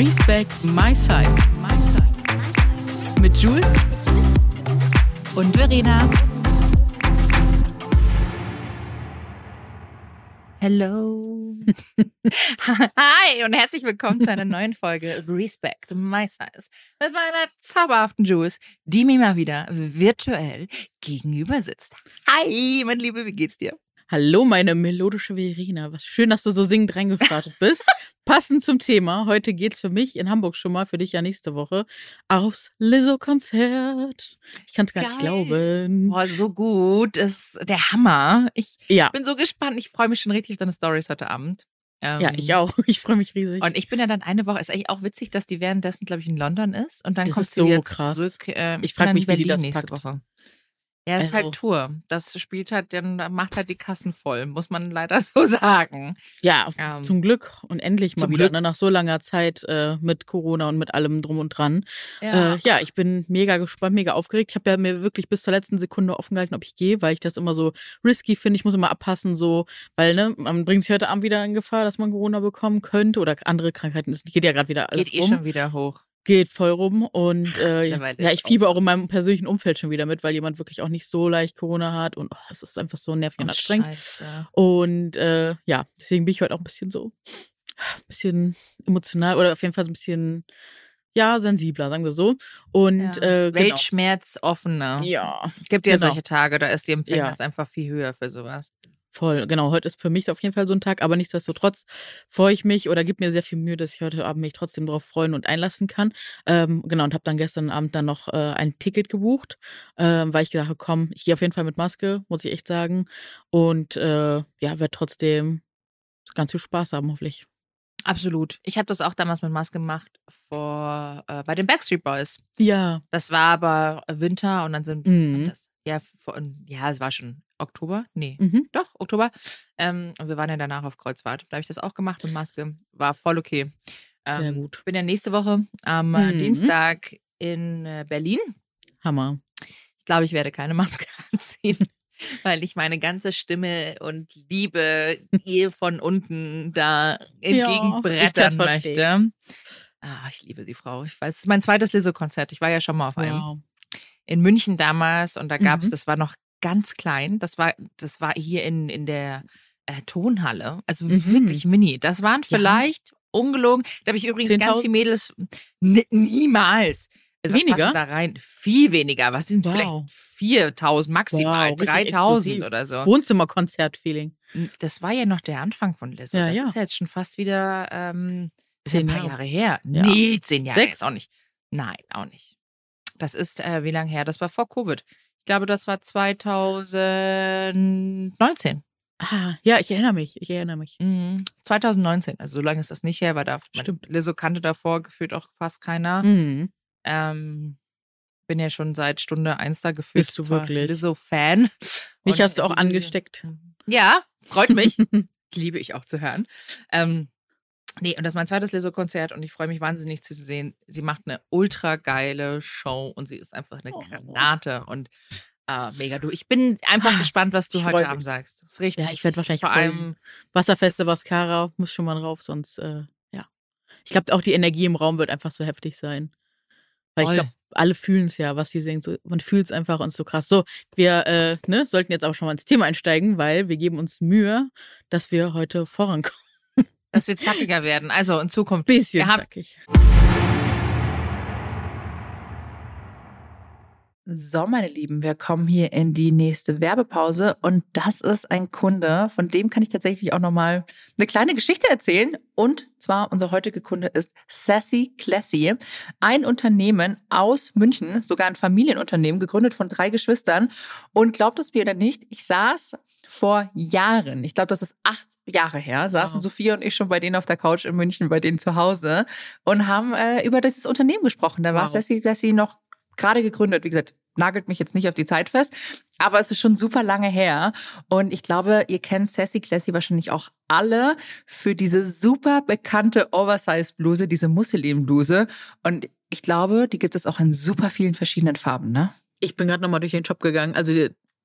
Respect My Size. Mit Jules und Verena. Hello. Hi und herzlich willkommen zu einer neuen Folge Respect My Size mit meiner zauberhaften Jules, die mir mal wieder virtuell gegenüber sitzt. Hi, mein Liebe, wie geht's dir? Hallo, meine melodische Verena. Was schön, dass du so singend reingestartet bist. Passend zum Thema. Heute geht's für mich in Hamburg schon mal, für dich ja nächste Woche, aufs Lizzo-Konzert. Ich kann es gar Geil. nicht glauben. Boah, so gut. Das ist der Hammer. Ich Ja, bin so gespannt. Ich freue mich schon richtig auf deine Stories heute Abend. Ähm, ja, ich auch. Ich freue mich riesig. Und ich bin ja dann eine Woche, ist eigentlich auch witzig, dass die währenddessen, glaube ich, in London ist. Und dann Das kommt ist sie so krass. zurück. ähm, Ich frag dann mich, wie die das nächste packt. Woche. Ja, ist Also- halt Tour. Das spielt halt, dann macht halt die Kassen voll, muss man leider so sagen. ja, Ähm, zum Glück und endlich mal zum wieder Glück. ne, nach so langer Zeit äh, mit Corona und mit allem drum und dran. Ja. Äh, ja, ich bin mega gespannt, mega aufgeregt. Ich habe ja mir wirklich bis zur letzten Sekunde offen gehalten, ob ich gehe, weil ich das immer so risky finde. Ich muss immer abpassen, so, weil ne, man bringt sich heute Abend wieder in Gefahr, dass man Corona bekommen könnte oder andere Krankheiten. Es geht ja gerade wieder alles Geht eh rum. schon wieder hoch. Geht voll rum und äh, ja, ich fiebe auch in meinem persönlichen Umfeld schon wieder mit, weil jemand wirklich auch nicht so leicht Corona hat und oh, es ist einfach so nervig und Oh, anstrengend. Scheiße. Und äh, ja, deswegen bin ich heute auch ein bisschen so, ein bisschen emotional oder auf jeden Fall so ein bisschen, ja, sensibler, sagen wir so. Und Ja. äh, genau. Weltschmerz offener. Ja, gibt ja genau. solche Tage, da ist die Empfängnis Ja. einfach viel höher für sowas. Voll. Genau, heute ist für mich auf jeden Fall so ein Tag, aber nichtsdestotrotz freue ich mich oder gebe mir sehr viel Mühe, dass ich heute Abend mich trotzdem darauf freuen und einlassen kann. Ähm, genau, und habe dann gestern Abend dann noch äh, ein Ticket gebucht, ähm, weil ich gesagt habe, komm, ich gehe auf jeden Fall mit Maske, muss ich echt sagen. Und äh, ja, werde trotzdem ganz viel Spaß haben, hoffentlich. Absolut. Ich habe das auch damals mit Maske gemacht vor äh, bei den Backstreet Boys. Ja. Das war aber Winter und dann sind Mhm. das, ja, vor, ja, es war schon Oktober. Nee, Mhm. doch, Oktober. Ähm, und wir waren ja danach auf Kreuzfahrt. Da habe ich das auch gemacht mit Maske. War voll okay. Ähm, Sehr gut. Bin ja nächste Woche am äh, Mhm. Dienstag in äh, Berlin. Hammer. Ich glaube, ich werde keine Maske anziehen, weil ich meine ganze Stimme und Liebe ihr von unten da entgegenbrettern verstehen. möchte. Ah, ich liebe die Frau. Ich weiß, es ist mein zweites Lizzo-Konzert. Ich war ja schon mal auf einem Wow. in München damals und da gab es, Mhm. das war noch ganz klein. Das war, das war hier in, in der äh, Tonhalle. Also Mhm. wirklich mini. Das waren Ja. vielleicht ungelogen. Da habe ich übrigens ganz 10.000? viele Mädels. Niemals. Also Weniger? da rein? Viel weniger. Was sind Wow. vielleicht 4000 maximal, Wow, richtig 3000 exklusiv. oder so. Wohnzimmerkonzert-Feeling. Das war ja noch der Anfang von Lizzo. Ja, das ja. ist ja jetzt schon fast wieder ähm, ja Zehn paar Jahre. Jahre her. Ja. Nee, zehn Jahre Sechs? jetzt auch nicht. Nein, auch nicht. Das ist äh, wie lange her? Das war vor Covid. Ich glaube, das war 2019. Ah, ja, ich erinnere mich. Ich erinnere mich. Mhm. 2019. Also so lange ist das nicht her, weil da Stimmt. Lizzo kannte davor gefühlt auch fast keiner. Mhm. Ähm, bin ja schon seit Stunde eins da gefühlt. Bist du wirklich? Lizzo-Fan. Mich hast du auch angesteckt. Ja, freut mich. Liebe ich auch zu hören. Ähm, nee, und das ist mein zweites Lizzo-Konzert und ich freue mich wahnsinnig zu sehen. Sie macht eine ultra geile Show und sie ist einfach eine Oh. Granate und äh, mega du. Ich bin einfach Ah, gespannt, was du ich heute Abend mich. sagst. Das ist richtig. Ja, ich werd wahrscheinlich vor allem. Wasserfeste Mascara muss schon mal drauf, sonst, äh, ja. Ich glaube, auch die Energie im Raum wird einfach so heftig sein. Weil ich Voll. glaube, alle fühlen es ja, was sie singen. So, man fühlt es einfach und so krass. So, wir äh, ne, sollten jetzt auch schon mal ins Thema einsteigen, weil wir geben uns Mühe, dass wir heute vorankommen. Dass wir zackiger werden. Also in Zukunft. Bisschen zackig. So, meine Lieben, wir kommen hier in die nächste Werbepause und das ist ein Kunde, von dem kann ich tatsächlich auch nochmal eine kleine Geschichte erzählen. Und zwar, unser heutiger Kunde ist Sassy Classy, ein Unternehmen aus München, sogar ein Familienunternehmen, gegründet von drei Geschwistern. Und glaubt es mir oder nicht, ich saß vor Jahren, ich glaube, das ist acht Jahre her, saßen Wow. Sophia und ich schon bei denen auf der Couch in München, bei denen zu Hause und haben äh, über dieses Unternehmen gesprochen. Da war Wow. Sassy Classy noch gerade gegründet. Wie gesagt, nagelt mich jetzt nicht auf die Zeit fest, aber es ist schon super lange her. Und ich glaube, ihr kennt Sassy Classy wahrscheinlich auch alle für diese super bekannte Oversize-Bluse, diese Musselin-Bluse. Und ich glaube, die gibt es auch in super vielen verschiedenen Farben, ne? Ich bin gerade nochmal durch den Shop gegangen. Also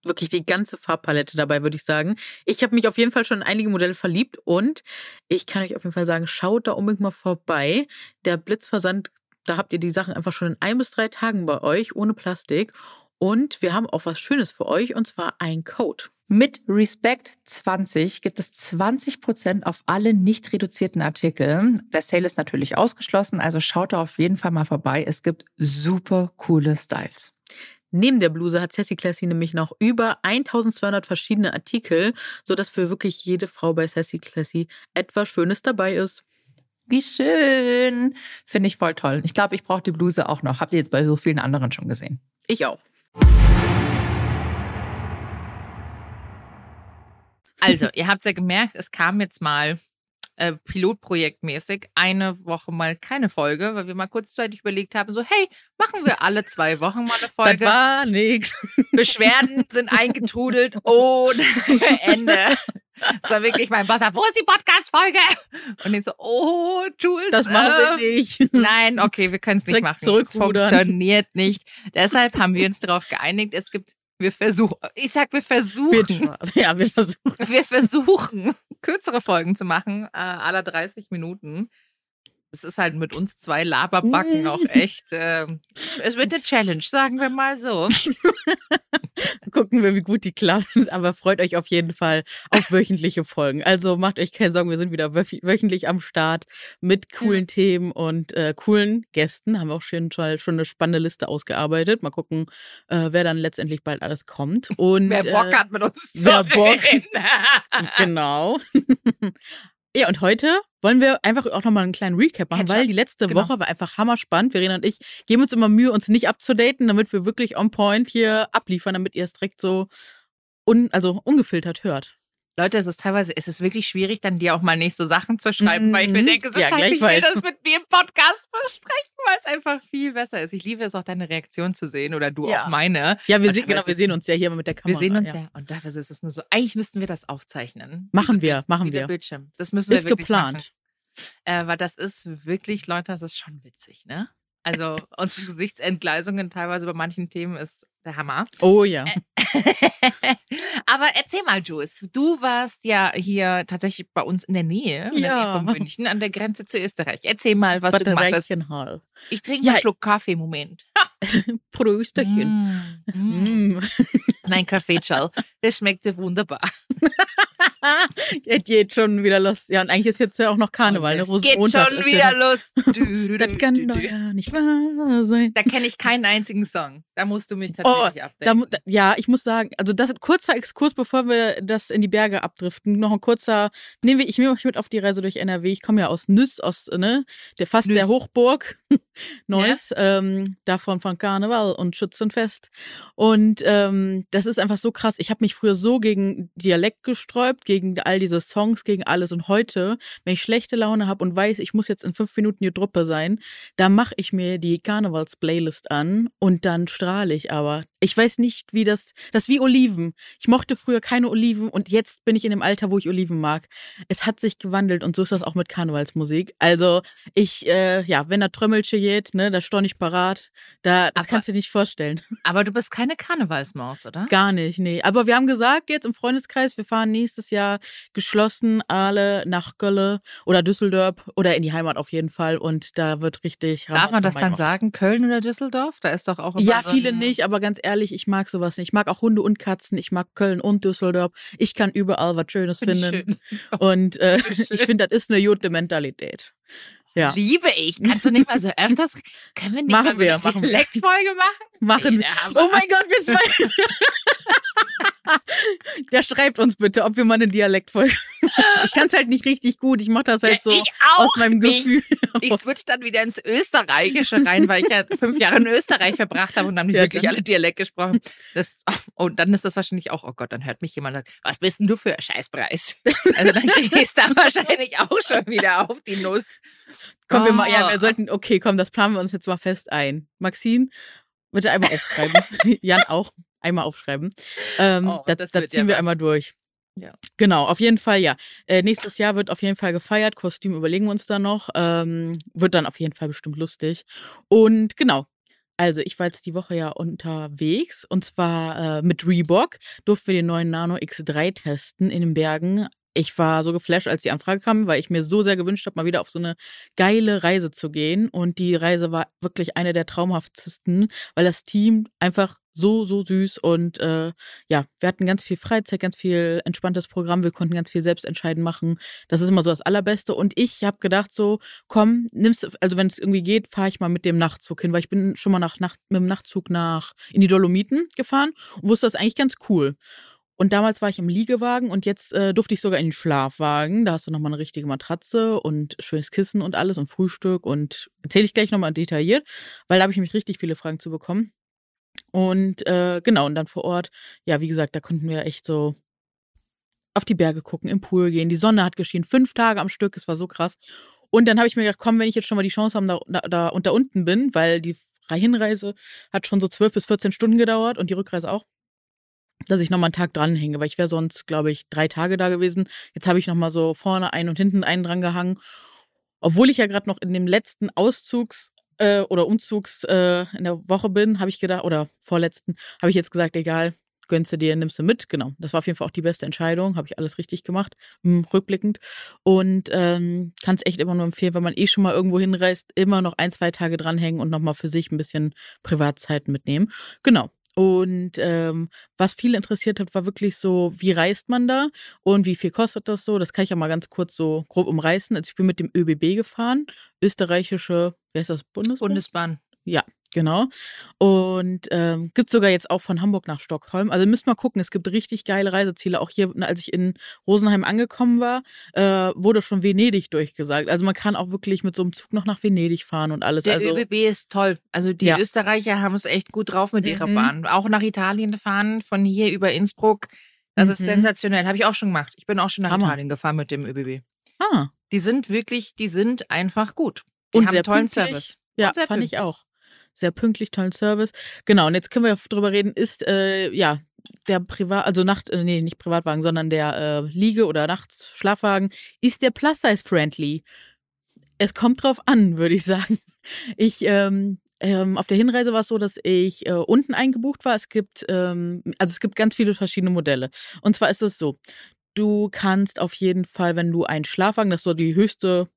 wirklich die ganze Farbpalette dabei, würde ich sagen. Ich habe mich auf jeden Fall schon in einige Modelle verliebt und ich kann euch auf jeden Fall sagen, schaut da unbedingt mal vorbei. Der Blitzversand, da habt ihr die Sachen einfach schon in ein bis drei Tagen bei euch, ohne Plastik. Und wir haben auch was Schönes für euch und zwar ein Code. Mit Respect 20 gibt es 20% auf alle nicht reduzierten Artikel. Der Sale ist natürlich ausgeschlossen, also schaut da auf jeden Fall mal vorbei. Es gibt super coole Styles. Neben der Bluse hat Sassy Classy nämlich noch über 1200 verschiedene Artikel, sodass für wirklich jede Frau bei Sassy Classy etwas Schönes dabei ist. Wie schön. Finde ich voll toll. Ich glaube, ich brauche die Bluse auch noch. Habt ihr jetzt bei so vielen anderen schon gesehen? Ich auch. Also, ihr habt ja gemerkt, es kam jetzt mal äh, pilotprojektmäßig eine Woche mal keine Folge, weil wir mal kurzzeitig überlegt haben, so hey, machen wir alle zwei Wochen mal eine Folge. Das war nix. Beschwerden sind eingetrudelt ohne Ende. Das war wirklich mein Boss, wo ist die Podcast-Folge? Und ich so, oh, Jules. Das machen wir äh, nicht. Nein, okay, wir können es nicht machen. Es zurückrudern. funktioniert nicht. Deshalb haben wir uns darauf geeinigt, es gibt, wir versuchen, ich sag, wir versuchen. Wir, ja, wir versuchen. Wir versuchen, kürzere Folgen zu machen, äh, aller 30 Minuten. Es ist halt mit uns zwei Laberbacken auch echt. Äh, es wird eine Challenge, sagen wir mal so. Gucken wir, wie gut die klappen. Aber freut euch auf jeden Fall auf wöchentliche Folgen. Also macht euch keine Sorgen, wir sind wieder wöch- wöchentlich am Start mit coolen Themen und äh, coolen Gästen. Haben wir auch schon, schon eine spannende Liste ausgearbeitet. Mal gucken, äh, wer dann letztendlich bald alles kommt. Und, Wer Bock äh, hat mit uns zu wer Bock-. Genau. Ja, und heute wollen wir einfach auch nochmal einen kleinen Recap machen, weil die letzte Genau. Woche war einfach hammerspannend. Verena und ich geben uns immer Mühe, uns nicht abzudaten, damit wir wirklich on point hier abliefern, damit ihr es direkt so un, also ungefiltert hört. Leute, es ist teilweise, es ist wirklich schwierig, dann dir auch mal nicht so Sachen zu schreiben, weil ich mir Mhm. denke, so Ja, scheiße, ich will das mit mir im Podcast besprechen, weil es einfach viel besser ist. Ich liebe es auch, deine Reaktion zu sehen oder du Ja. auch meine. Ja, wir sehen, genau, wir sehen uns ja hier mal mit der Kamera. Wir sehen uns ja. Und dafür ist es nur so, eigentlich müssten wir das aufzeichnen. Machen wir, machen wir. Bildschirm. Das müssen wir Ist geplant. Äh, weil das ist wirklich, Leute, das ist schon witzig, ne? Also unsere Gesichtsentgleisungen teilweise bei manchen Themen ist der Hammer. Oh ja. Aber erzähl mal, Jules, du warst ja hier tatsächlich bei uns in der Nähe, in der. Nähe von München, an der Grenze zu Österreich. Erzähl mal, was du gemacht hast. Ich trinke Ja, einen Schluck Kaffee, Moment. Prösterchen. Mm, mm. Mm. Mein Kaffeeschall, das schmeckte wunderbar. Es geht schon wieder los. Ja, und eigentlich ist jetzt ja auch noch Karneval. Ne? es geht Rosenmontag schon wieder ja los. Du, Das kann du, doch ja nicht wahr sein. Da kenne ich keinen einzigen Song. Da musst du mich Oh, tatsächlich mu- da, ja, ich muss sagen, also das kurzer Exkurs, bevor wir das in die Berge abdriften. Noch ein kurzer, nehmen wir, ich nehme euch mit auf die Reise durch NRW. Ich komme ja aus Nüss, aus, ne, der fast der Nüss. Hochburg Neuss, ähm, davon von Karneval und Schützenfest. Und ähm, das ist einfach so krass. Ich habe mich früher so gegen Dialekt gesträubt, gegen all diese Songs, gegen alles. Und heute, wenn ich schlechte Laune habe und weiß, ich muss jetzt in fünf Minuten die Truppe sein, da mache ich mir die Karnevals-Playlist an und dann strahle ich aber. Ich weiß nicht, wie das, das ist wie Oliven. Ich mochte früher keine Oliven und jetzt bin ich in dem Alter, wo ich Oliven mag. Es hat sich gewandelt und so ist das auch mit Karnevalsmusik. Also ich, äh, ja, wenn da Trömmelche geht, ne, da stehe ich parat. Da, das Aber- kannst du dir nicht vorstellen. Aber du bist keine Karnevalsmaus, oder? Gar nicht, nee. Aber wir haben gesagt, jetzt im Freundeskreis, wir fahren nächstes Jahr geschlossen alle nach Gölle oder Düsseldorf oder in die Heimat auf jeden Fall und da wird richtig Darf man das dann sagen? Köln oder Düsseldorf? Da ist doch auch Ja, so viele nicht, aber ganz ehrlich, ich mag sowas nicht. Ich mag auch Hunde und Katzen, ich mag Köln und Düsseldorf. Ich kann überall was Schönes Find finden. schön. Und äh, Schön. ich finde, das ist eine gute Mentalität. Ja, Liebe ich. Kannst du nicht mal so öfters, können wir nicht Machen mal so wir, eine machen. Dialektfolge machen? machen wir. Oh mein Gott, wir zwei. Der schreibt uns bitte, ob wir mal eine Dialektfolge. Ich kann es halt nicht richtig gut. Ich mache das halt Ja, so aus meinem nicht. Gefühl. Ich switch dann wieder ins Österreichische rein, weil ich ja fünf Jahre in Österreich verbracht habe und dann haben Ja, wirklich dann- alle Dialekt gesprochen. Das, und dann ist das wahrscheinlich auch, oh Gott, dann hört mich jemand und sagt, was bist denn du für ein Scheißpreis? Also dann ich es dann wahrscheinlich auch schon wieder auf die Nuss. Kommen wir mal, ja, Oh. wir sollten, okay, komm, das planen wir uns jetzt mal fest ein. Maxine, bitte einmal aufschreiben. Jan auch, einmal aufschreiben. Ähm, Oh, das wird ziehen ja wir einmal durch. Ja. Genau, auf jeden Fall, ja. Äh, nächstes Jahr wird auf jeden Fall gefeiert. Kostüm überlegen wir uns da noch. Ähm, wird dann auf jeden Fall bestimmt lustig. Und genau. Also, ich war jetzt die Woche ja unterwegs und zwar äh, mit Reebok. Durften wir den neuen Nano X3 testen in den Bergen. Ich war so geflasht, als die Anfrage kam, weil ich mir so sehr gewünscht habe, mal wieder auf so eine geile Reise zu gehen. Und die Reise war wirklich eine der traumhaftesten, weil das Team einfach so, so süß und äh, ja, wir hatten ganz viel Freizeit, ganz viel entspanntes Programm, wir konnten ganz viel selbst entscheiden machen. Das ist immer so das Allerbeste. Und ich habe gedacht, so, komm, nimmst, also wenn es irgendwie geht, fahre ich mal mit dem Nachtzug hin, weil ich bin schon mal nach, Nacht, mit dem Nachtzug nach in die Dolomiten gefahren und wusste das eigentlich ganz cool. Und damals war ich im Liegewagen und jetzt äh, durfte ich sogar in den Schlafwagen. Da hast du nochmal eine richtige Matratze und schönes Kissen und alles und Frühstück und erzähle ich gleich nochmal detailliert, weil da habe ich nämlich richtig viele Fragen zu bekommen. Und äh, genau, und dann vor Ort, ja, wie gesagt, da konnten wir echt so auf die Berge gucken, im Pool gehen. Die Sonne hat geschienen, fünf Tage am Stück, es war so krass. Und dann habe ich mir gedacht, komm, wenn ich jetzt schon mal die Chance habe, da, da, da und da unten bin, weil die Hinreise hat schon so zwölf bis 14 Stunden gedauert und die Rückreise auch dass ich nochmal einen Tag dranhänge, weil ich wäre sonst, glaube ich, drei Tage da gewesen. Jetzt habe ich nochmal so vorne einen und hinten einen dran gehangen. Obwohl ich ja gerade noch in dem letzten Auszugs- äh, oder Umzugs äh, in der Woche bin, habe ich gedacht, oder vorletzten, habe ich jetzt gesagt, egal, gönnst du dir, nimmst du mit. Genau. Das war auf jeden Fall auch die beste Entscheidung. Habe ich alles richtig gemacht, rückblickend. Und ähm, kann es echt immer nur empfehlen, wenn man eh schon mal irgendwo hinreist, immer noch ein, zwei Tage dranhängen und nochmal für sich ein bisschen Privatzeiten mitnehmen. Genau. Und ähm, was viele interessiert hat, war wirklich so, wie reist man da und wie viel kostet das so? Das kann ich ja mal ganz kurz so grob umreißen. Also ich bin mit dem ÖBB gefahren, österreichische, wer ist das, Bundesbahn? Bundesbahn. Ja, Genau. Und ähm, gibt sogar jetzt auch von Hamburg nach Stockholm. Also müsst mal gucken, es gibt richtig geile Reiseziele. Auch hier, als ich in Rosenheim angekommen war, äh, wurde schon Venedig durchgesagt. Also man kann auch wirklich mit so einem Zug noch nach Venedig fahren und alles. Der also, ÖBB ist toll. Also die Ja. Österreicher haben es echt gut drauf mit ihrer Mhm. Bahn. Auch nach Italien fahren, von hier über Innsbruck. Das ist Mhm. sensationell. Habe ich auch schon gemacht. Ich bin auch schon nach Hammer. Italien gefahren mit dem ÖBB. ah, Die sind wirklich, die sind einfach gut. Die und haben sehr tollen pünktlich. Service. Ja, fand ich pünktlich. auch. Sehr pünktlich, tollen Service. Genau, und jetzt können wir drüber reden, ist äh, ja der Privat, also Nacht, äh, nee, nicht Privatwagen, sondern der äh, Liege- oder Nachtschlafwagen, ist der Plus-Size-friendly? Es kommt drauf an, würde ich sagen. Ich, ähm, ähm, auf der Hinreise war es so, dass ich äh, unten eingebucht war. Es gibt, ähm, also es gibt ganz viele verschiedene Modelle. Und zwar ist es so, du kannst auf jeden Fall, wenn du einen Schlafwagen, das ist so die höchste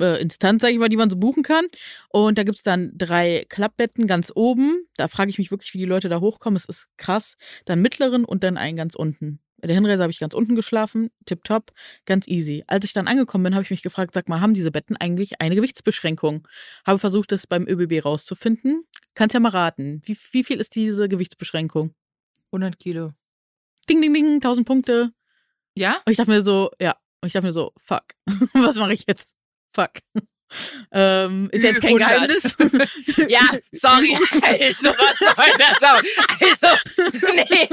äh, Instanz, sage ich mal, die man so buchen kann. Und da gibt's dann drei Klappbetten ganz oben. Da frage ich mich wirklich, wie die Leute da hochkommen. Es ist krass. Dann mittleren und dann einen ganz unten. Bei der Hinreise habe ich ganz unten geschlafen, tipptopp, ganz easy. Als ich dann angekommen bin, habe ich mich gefragt, sag mal, haben diese Betten eigentlich eine Gewichtsbeschränkung? Habe versucht, das beim ÖBB rauszufinden. Kannst ja mal raten. Wie, wie viel ist diese Gewichtsbeschränkung? 100 Kilo. Ding, ding, ding, 1000 Punkte. Ja? Und ich dachte mir so, ja. Und ich dachte mir so, fuck. Was mache ich jetzt? Fuck. Ähm, ist jetzt kein 100. Geheimnis. Ja, sorry. Also, was soll das auch? Also, nee.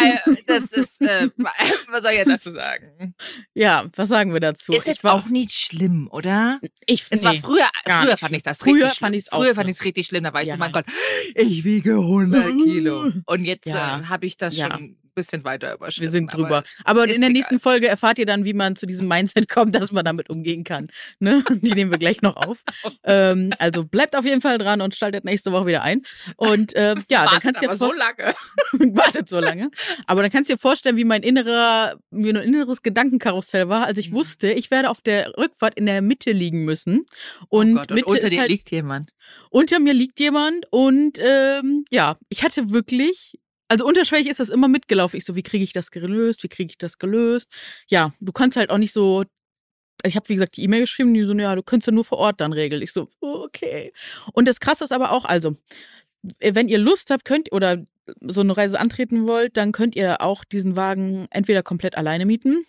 Äh, das ist, äh, was soll ich jetzt dazu sagen? ja, was sagen wir dazu? Ist jetzt war, auch nicht schlimm, oder? ich, Es war nee. früher, gar früher nicht fand ich das Früher richtig schlimm. fand ich's auch Früher fand schlimm. ich es richtig schlimm, da war ich Ja. so, mein Gott, ich wiege 100 Kilo. Und jetzt Ja. äh, habe ich das Ja. schon bisschen weiter überschritten. Wir sind aber drüber. Aber, ist in der egal. nächsten Folge erfahrt ihr dann, wie man zu diesem Mindset kommt, dass man damit umgehen kann. Ne? Die nehmen wir gleich noch auf. ähm, also bleibt auf jeden Fall dran und schaltet nächste Woche wieder ein. Und äh, ja, dann Wartet kannst du dir aber so lange. wartet so lange. Aber dann kannst du dir vorstellen, wie mein innerer, wie ein inneres Gedankenkarussell war, als ich Mhm. wusste, ich werde auf der Rückfahrt in der Mitte liegen müssen. Und, oh Gott, und unter dir halt, liegt jemand. unter mir liegt jemand und ähm, ja, ich hatte wirklich, also unterschwellig ist das immer mitgelaufen. Ich so, wie kriege ich das gelöst? Wie kriege ich das gelöst? Ja, du kannst halt auch nicht so. also Ich habe, wie gesagt, die E-Mail geschrieben, die so, ja, du könntest ja nur vor Ort dann regeln. Ich so, okay. Und das Krasse ist aber auch, also, wenn ihr Lust habt, könnt oder so eine Reise antreten wollt, dann könnt ihr auch diesen Wagen entweder komplett alleine mieten.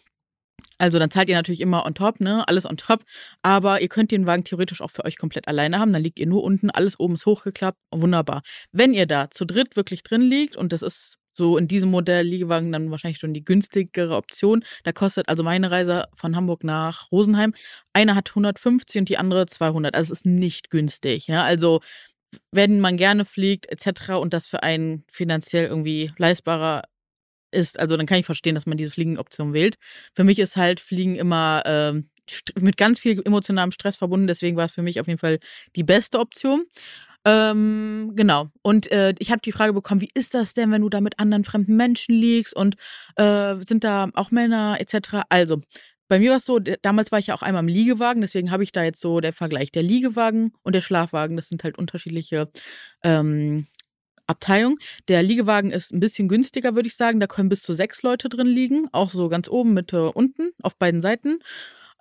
Also dann zahlt ihr natürlich immer on top, ne? Alles on top. Aber ihr könnt den Wagen theoretisch auch für euch komplett alleine haben. Dann liegt ihr nur unten, alles oben ist hochgeklappt. Wunderbar. Wenn ihr da zu dritt wirklich drin liegt, und das ist so in diesem Modell Liegewagen dann wahrscheinlich schon die günstigere Option. Da kostet also meine Reise von Hamburg nach Rosenheim. Eine hat 150 und die andere 200. Also es ist nicht günstig. Ja? Also wenn man gerne fliegt etc. und das für einen finanziell irgendwie leistbarer ist, also dann kann ich verstehen, dass man diese Fliegenoption wählt. Für mich ist halt Fliegen immer ähm, mit ganz viel emotionalem Stress verbunden. Deswegen war es für mich auf jeden Fall die beste Option. Ähm, genau. Und äh, ich habe die Frage bekommen, wie ist das denn, wenn du da mit anderen fremden Menschen liegst und äh, sind da auch Männer etc. Also, bei mir war es so, damals war ich ja auch einmal im Liegewagen, deswegen habe ich da jetzt so der Vergleich. Der Liegewagen und der Schlafwagen, das sind halt unterschiedliche ähm, Abteilungen. Der Liegewagen ist ein bisschen günstiger, würde ich sagen. Da können bis zu sechs Leute drin liegen, auch so ganz oben, Mitte, unten, auf beiden Seiten.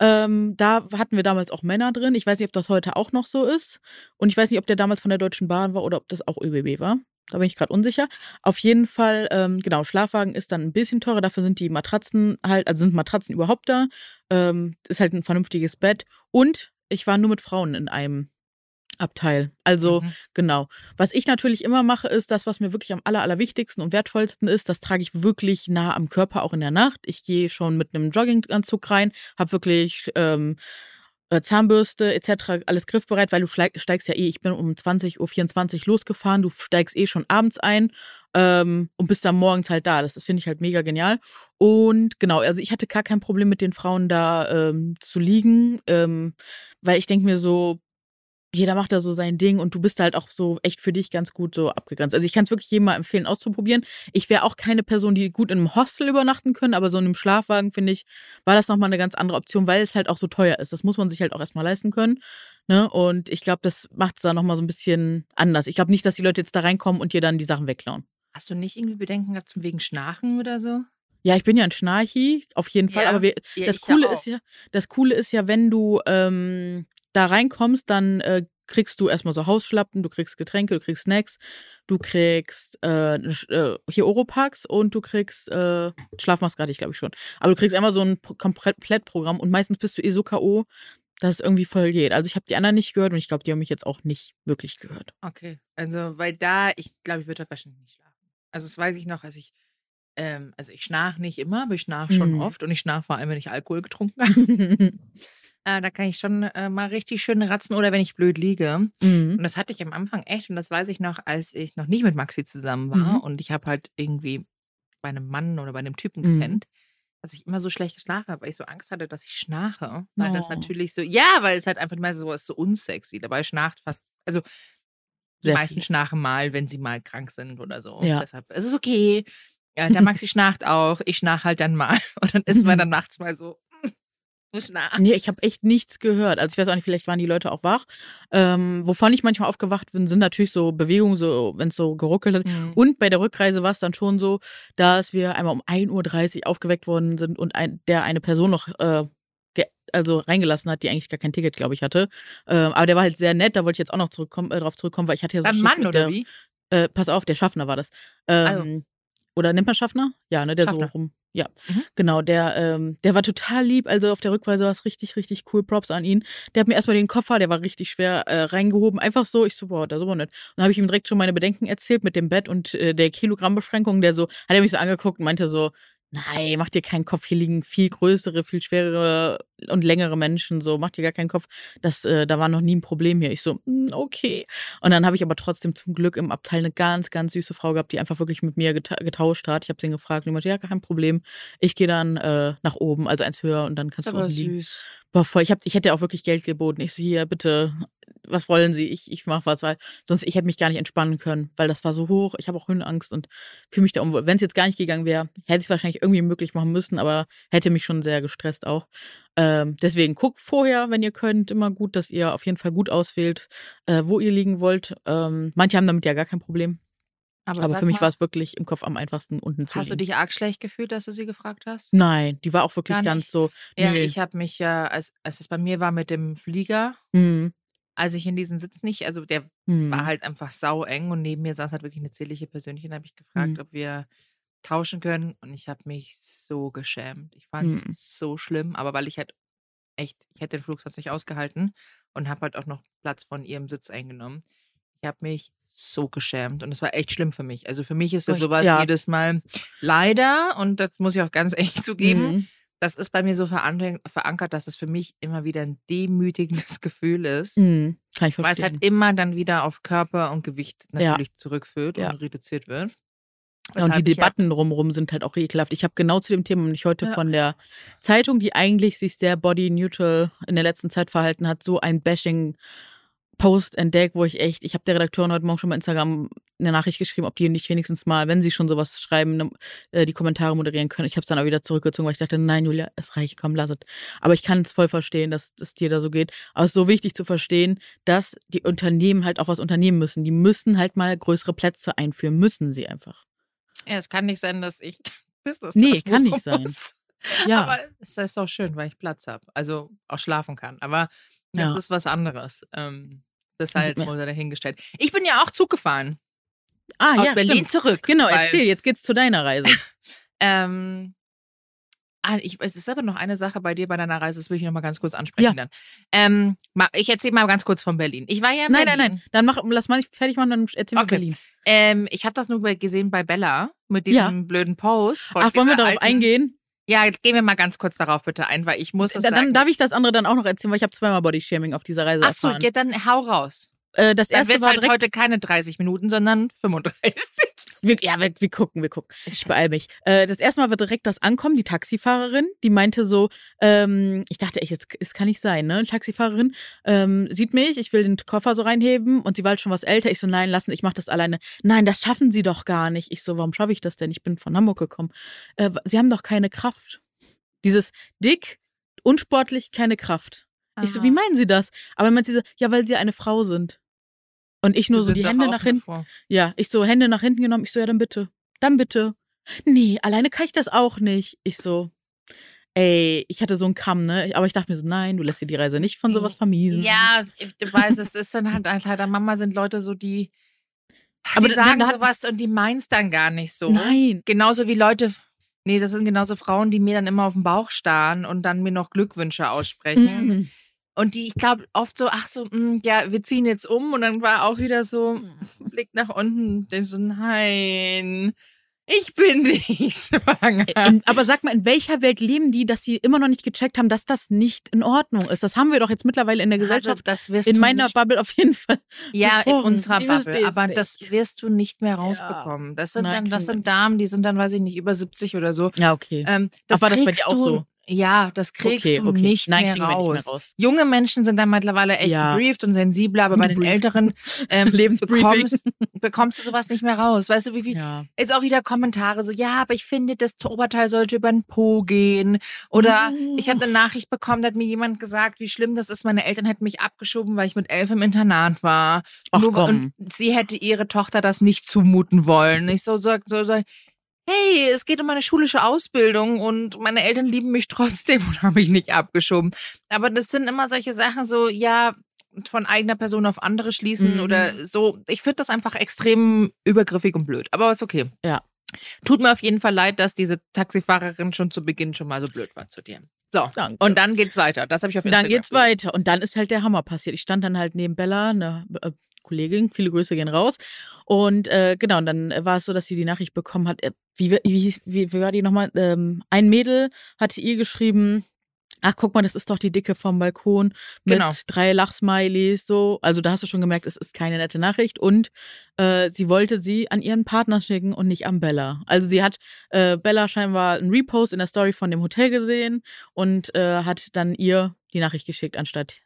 Ähm, da hatten wir damals auch Männer drin. Ich weiß nicht, ob das heute auch noch so ist. Und ich weiß nicht, ob der damals von der Deutschen Bahn war oder ob das auch ÖBB war. Da bin ich gerade unsicher. Auf jeden Fall, ähm, genau, Schlafwagen ist dann ein bisschen teurer. Dafür sind die Matratzen halt, also sind Matratzen überhaupt da. Ähm, ist halt ein vernünftiges Bett. Und ich war nur mit Frauen in einem Abteil. Also mhm. genau. Was ich natürlich immer mache, ist das, was mir wirklich am aller, allerwichtigsten und wertvollsten ist, das trage ich wirklich nah am Körper, auch in der Nacht. Ich gehe schon mit einem Jogginganzug rein, habe wirklich ähm, äh, Zahnbürste etc. alles griffbereit, weil du steigst ja eh, ich bin um 20.24 Uhr losgefahren, du steigst eh schon abends ein ähm, und bist dann morgens halt da. Das, das finde ich halt mega genial. Und genau, also ich hatte gar kein Problem mit den Frauen da ähm, zu liegen, ähm, weil ich denke mir so, jeder macht da so sein Ding und du bist halt auch so echt für dich ganz gut so abgegrenzt. Also ich kann es wirklich jedem mal empfehlen, auszuprobieren. Ich wäre auch keine Person, die gut in einem Hostel übernachten können, aber so in einem Schlafwagen, finde ich, war das nochmal eine ganz andere Option, weil es halt auch so teuer ist. Das muss man sich halt auch erstmal leisten können. Ne? Und ich glaube, das macht es da nochmal so ein bisschen anders. Ich glaube nicht, dass die Leute jetzt da reinkommen und dir dann die Sachen wegklauen. Hast du nicht irgendwie Bedenken gehabt zum wegen Schnarchen oder so? Ja, ich bin ja ein Schnarchi, auf jeden Fall. Ja, aber wir, ja, das Coole ja ist ja, das Coole ist ja, wenn du ähm, da reinkommst, dann äh, kriegst du erstmal so Hausschlappen, du kriegst Getränke, du kriegst Snacks, du kriegst äh, äh hier Oropax und du kriegst äh, Schlafmaske hatte ich glaube ich schon. Aber du kriegst einmal so ein Komplettprogramm und meistens bist du eh so K.O., dass es irgendwie voll geht. Also ich habe die anderen nicht gehört und ich glaube, die haben mich jetzt auch nicht wirklich gehört. Okay, also weil da, ich glaube, ich würde wahrscheinlich nicht schlafen. Also das weiß ich noch, als ich ähm, also ich schnarch nicht immer, aber ich schnarch schon mhm. oft und ich schnarch vor allem, wenn ich Alkohol getrunken habe. Äh, da kann ich schon äh, mal richtig schön ratzen oder wenn ich blöd liege. Mhm. Und das hatte ich am Anfang echt. Und das weiß ich noch, als ich noch nicht mit Maxi zusammen war. Mhm. Und ich habe halt irgendwie bei einem Mann oder bei einem Typen mhm. gepennt, dass ich immer so schlecht geschlafen habe, weil ich so Angst hatte, dass ich schnarche. Weil oh. das natürlich so, ja, weil es halt einfach immer so ist, so unsexy. Dabei schnarcht fast, also die Sehr meisten viel. schnarchen mal, wenn sie mal krank sind oder so. Ja. Deshalb, es ist okay. Ja, der Maxi schnarcht auch. Ich schnarch halt dann mal. Und dann ist man dann nachts mal so, nach. Nee, ich habe echt nichts gehört. Also ich weiß auch nicht, vielleicht waren die Leute auch wach. Ähm, wovon ich manchmal aufgewacht bin, sind natürlich so Bewegungen, so wenn es so geruckelt hat. Mhm. Und bei der Rückreise war es dann schon so, dass wir einmal um 1.30 Uhr aufgeweckt worden sind und ein, der eine Person noch äh, also reingelassen hat, die eigentlich gar kein Ticket, glaube ich, hatte. Ähm, aber der war halt sehr nett, da wollte ich jetzt auch noch zurückkommen, äh, drauf zurückkommen, weil ich hatte ja so Ein Mann oder der, wie? Äh, pass auf, der Schaffner war das. Ähm, also. Oder nennt man Schaffner? Ja, ne, der Schaffner. so rum. Ja, mhm. genau, der, ähm, der war total lieb. Also auf der Rückreise war es richtig, richtig cool. Props an ihn. Der hat mir erstmal den Koffer, der war richtig schwer äh, reingehoben. Einfach so, ich so, boah, der ist aber nett. Und dann habe ich ihm direkt schon meine Bedenken erzählt mit dem Bett und äh, der Kilogrammbeschränkung. Der so, hat er mich so angeguckt und meinte so, Nein, mach dir keinen Kopf. Hier liegen viel größere, viel schwerere und längere Menschen. So, mach dir gar keinen Kopf. Das, äh, da war noch nie ein Problem hier. Ich so, mm, okay. Und dann habe ich aber trotzdem zum Glück im Abteil eine ganz, ganz süße Frau gehabt, die einfach wirklich mit mir getauscht hat. Ich habe sie gefragt und die meinte, ja, kein Problem. Ich gehe dann äh, nach oben, also eins höher und dann kannst das du unten liegen. Süß. War voll. Ich, hab, ich hätte auch wirklich Geld geboten. Ich so, hier, bitte was wollen Sie? Ich, ich mache was, weil sonst ich hätte mich gar nicht entspannen können, weil das war so hoch. Ich habe auch Höhenangst und fühle mich da unwohl. Wenn es jetzt gar nicht gegangen wäre, hätte ich es wahrscheinlich irgendwie möglich machen müssen, aber hätte mich schon sehr gestresst auch. Ähm, deswegen guckt vorher, wenn ihr könnt, immer gut, dass ihr auf jeden Fall gut auswählt, äh, wo ihr liegen wollt. Ähm, manche haben damit ja gar kein Problem. Aber, aber für mich war es wirklich im Kopf am einfachsten unten zu Hast liegen. du dich arg schlecht gefühlt, dass du sie gefragt hast? Nein, die war auch wirklich ganz so. Ja, nee. ich habe mich ja, als, als es bei mir war mit dem Flieger, mhm als ich in diesen Sitz nicht, also der mhm. war halt einfach sau eng und neben mir saß halt wirklich eine zierliche Persönchen, habe ich gefragt, mhm. ob wir tauschen können und ich habe mich so geschämt. Ich fand es mhm. so schlimm, aber weil ich halt echt, ich hätte den Flug sonst nicht ausgehalten und habe halt auch noch Platz von ihrem Sitz eingenommen. Ich habe mich so geschämt und es war echt schlimm für mich. Also für mich ist das sowas ja. jedes Mal leider und das muss ich auch ganz ehrlich zugeben mhm das ist bei mir so verankert, dass es für mich immer wieder ein demütigendes Gefühl ist. Mhm, kann ich verstehen. Weil es halt immer dann wieder auf Körper und Gewicht natürlich ja. zurückführt ja. und reduziert wird. Ja, und die Debatten drumherum sind halt auch ekelhaft. Ich habe genau zu dem Thema nämlich heute ja. von der Zeitung, die eigentlich sich sehr body neutral in der letzten Zeit verhalten hat, so ein Bashing Post entdeckt, wo ich echt, ich habe der Redakteurin heute Morgen schon mal Instagram eine Nachricht geschrieben, ob die nicht wenigstens mal, wenn sie schon sowas schreiben, ne, äh, die Kommentare moderieren können. Ich habe es dann auch wieder zurückgezogen, weil ich dachte, nein, Julia, es reicht, komm, lass es. Aber ich kann es voll verstehen, dass es dir da so geht. Aber es ist so wichtig zu verstehen, dass die Unternehmen halt auch was unternehmen müssen. Die müssen halt mal größere Plätze einführen, müssen sie einfach. Ja, es kann nicht sein, dass ich Business Nee, kann nicht sein. Ja. Aber es ist auch schön, weil ich Platz habe. Also auch schlafen kann. Aber das ja. ist was anderes. Ähm, das halt mal dahingestellt. Ich bin ja auch Zug gefahren. Ah, aus ja, Berlin stimmt. zurück. Genau, erzähl, jetzt geht's zu deiner Reise. ähm, ah, ich, es ist aber noch eine Sache bei dir bei deiner Reise, das will ich noch mal ganz kurz ansprechen ja. dann. Ähm, ich erzähle mal ganz kurz von Berlin. Ich war ja in Nein, Berlin. nein, nein. Dann mach, lass mal fertig machen, dann erzähl okay. Berlin. Ähm, ich habe das nur gesehen bei Bella mit diesem ja. blöden Post. Ach, wollen wir darauf alten, eingehen? Ja, gehen wir mal ganz kurz darauf bitte ein, weil ich muss das dann, sagen. Dann darf ich das andere dann auch noch erzählen, weil ich habe zweimal Bodyshaming auf dieser Reise Ach so, erfahren. ja, dann hau raus. Äh, das erste dann war halt heute keine 30 Minuten, sondern 35. Wir, ja, wir, wir, gucken, wir gucken. Ich beeil mich. Äh, das erste Mal war direkt das Ankommen, die Taxifahrerin, die meinte so, ähm, ich dachte echt, es kann nicht sein, ne? Taxifahrerin ähm, sieht mich, ich will den Koffer so reinheben und sie war halt schon was älter. Ich so, nein, lassen, ich mach das alleine. Nein, das schaffen sie doch gar nicht. Ich so, warum schaffe ich das denn? Ich bin von Hamburg gekommen. Äh, sie haben doch keine Kraft. Dieses dick, unsportlich, keine Kraft. Aha. Ich so, wie meinen Sie das? Aber meint sie so, ja, weil Sie eine Frau sind. Und ich nur Wir so die Hände nach hinten. Ja, ich so Hände nach hinten genommen. Ich so, ja, dann bitte. Dann bitte. Nee, alleine kann ich das auch nicht. Ich so, ey, ich hatte so einen Kamm, ne? Aber ich dachte mir so, nein, du lässt dir die Reise nicht von sowas vermiesen. Ja, du weißt, es ist dann halt leider Mama sind Leute so, die, aber die sagen sowas und die meinen es dann gar nicht so. Nein. Genauso wie Leute Nee, das sind genauso Frauen, die mir dann immer auf den Bauch starren und dann mir noch Glückwünsche aussprechen. Mhm. Und die, ich glaube, oft so, ach so, mh, hm, ja, wir ziehen jetzt um und dann war auch wieder so, mhm. Blick nach unten, dem so, nein, ich bin nicht schwanger. In, aber sag mal, in welcher Welt leben die, dass sie immer noch nicht gecheckt haben, dass das nicht in Ordnung ist? Das haben wir doch jetzt mittlerweile in der also, Gesellschaft. Also, das in meiner nicht, Bubble auf jeden Fall. Ja, in unserer Bubble. Aber nicht. das wirst du nicht mehr rausbekommen. Das sind dann, das sind Damen, die sind dann, weiß ich nicht, über 70 oder so. Ja, okay. Ähm, das aber das bei dir auch so. Ja, das kriegst okay, du okay. nicht, Nein, mehr raus. nicht, mehr raus. Junge Menschen sind da mittlerweile echt ja. gebrieft und sensibler, aber bei den Älteren ähm, bekommst, bekommst, du sowas nicht mehr raus. Weißt du, wie viel? Ja. Jetzt auch wieder Kommentare so, ja, aber ich finde, das Oberteil sollte über den Po gehen. Oder oh. ich habe eine Nachricht bekommen, da hat mir jemand gesagt, wie schlimm das ist. Meine Eltern hätten mich abgeschoben, weil ich mit elf im Internat war. Ach, Nur, komm. Und sie hätte ihre Tochter das nicht zumuten wollen. Ich so, so, so, so hey, es geht um meine schulische Ausbildung und meine Eltern lieben mich trotzdem und haben mich nicht abgeschoben. Aber das sind immer solche Sachen so, ja, von eigener Person auf andere schließen mhm. oder so. Ich finde das einfach extrem übergriffig und blöd. Aber ist okay. Ja. Tut mir auf jeden Fall leid, dass diese Taxifahrerin schon zu Beginn schon mal so blöd war zu dir. So, Danke. und dann geht's weiter. Das habe ich auf Instagram Dann geht's gesehen. weiter. Und dann ist halt der Hammer passiert. Ich stand dann halt neben Bella, eine äh, Kollegin, viele Grüße gehen raus. Und äh, genau, und dann war es so, dass sie die Nachricht bekommen hat. Wie, wie, wie, wie war die nochmal? Ähm, ein Mädel hatte ihr geschrieben, ach guck mal, das ist doch die Dicke vom Balkon mit genau. drei Lachsmileys so. Also da hast du schon gemerkt, es ist keine nette Nachricht und äh, sie wollte sie an ihren Partner schicken und nicht an Bella. Also sie hat äh, Bella scheinbar einen Repost in der Story von dem Hotel gesehen und äh, hat dann ihr die Nachricht geschickt anstatt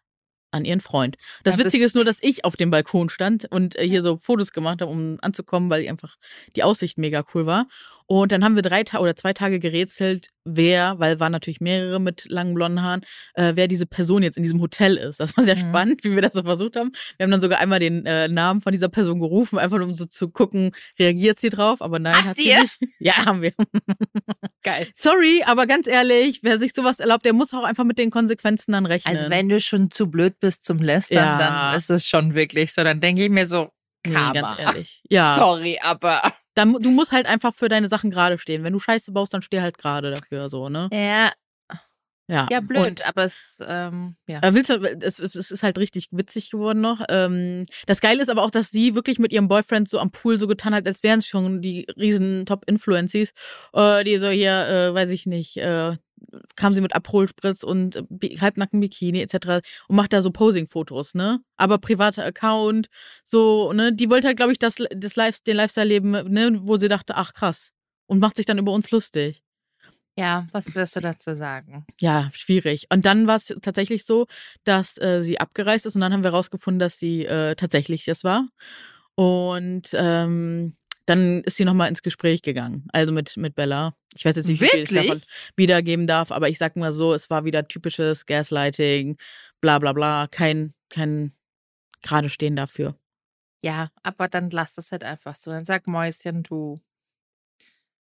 an ihren Freund. Das ja, Witzige ist nur, dass ich auf dem Balkon stand und äh, hier so Fotos gemacht habe, um anzukommen, weil einfach die Aussicht mega cool war. Und dann haben wir drei Tage oder zwei Tage gerätselt, wer, weil waren natürlich mehrere mit langen blonden Haaren, äh, wer diese Person jetzt in diesem Hotel ist. Das war sehr mhm. spannend, wie wir das so versucht haben. Wir haben dann sogar einmal den äh, Namen von dieser Person gerufen, einfach um so zu gucken, reagiert sie drauf, aber nein, Ach, hat sie nicht. Ja, haben wir. Geil. Sorry, aber ganz ehrlich, wer sich sowas erlaubt, der muss auch einfach mit den Konsequenzen dann rechnen. Also wenn du schon zu blöd bist zum Lästern, ja. dann ist es schon wirklich so. Dann denke ich mir so, Nee, ganz ehrlich. Ja. Sorry, aber dann, du musst halt einfach für deine Sachen gerade stehen. Wenn du Scheiße baust, dann steh halt gerade dafür, so, ne? Ja. Ja, ja blöd, und, aber es, ähm, ja. Willst du, es, es ist halt richtig witzig geworden noch. Ähm, das Geile ist aber auch, dass sie wirklich mit ihrem Boyfriend so am Pool so getan hat, als wären es schon die riesen Top-Influencies, äh, die so hier, äh, weiß ich nicht, äh, kam sie mit Abholspritz und halbnacken Bikini etc. und macht da so Posing-Fotos, ne? Aber privater Account, so, ne? Die wollte halt, glaube ich, das, das Life, den Lifestyle leben, ne? Wo sie dachte, ach krass. Und macht sich dann über uns lustig. Ja, was wirst du dazu sagen? Ja, schwierig. Und dann war es tatsächlich so, dass äh, sie abgereist ist und dann haben wir rausgefunden, dass sie äh, tatsächlich das war. Und ähm, dann ist sie nochmal ins Gespräch gegangen, also mit, mit Bella. Ich weiß jetzt nicht, wie viel ich davon wiedergeben darf, aber ich sag mal so, es war wieder typisches Gaslighting, bla bla bla, kein, kein gerade stehen dafür. Ja, aber dann lass das halt einfach so. Dann sag Mäuschen, du,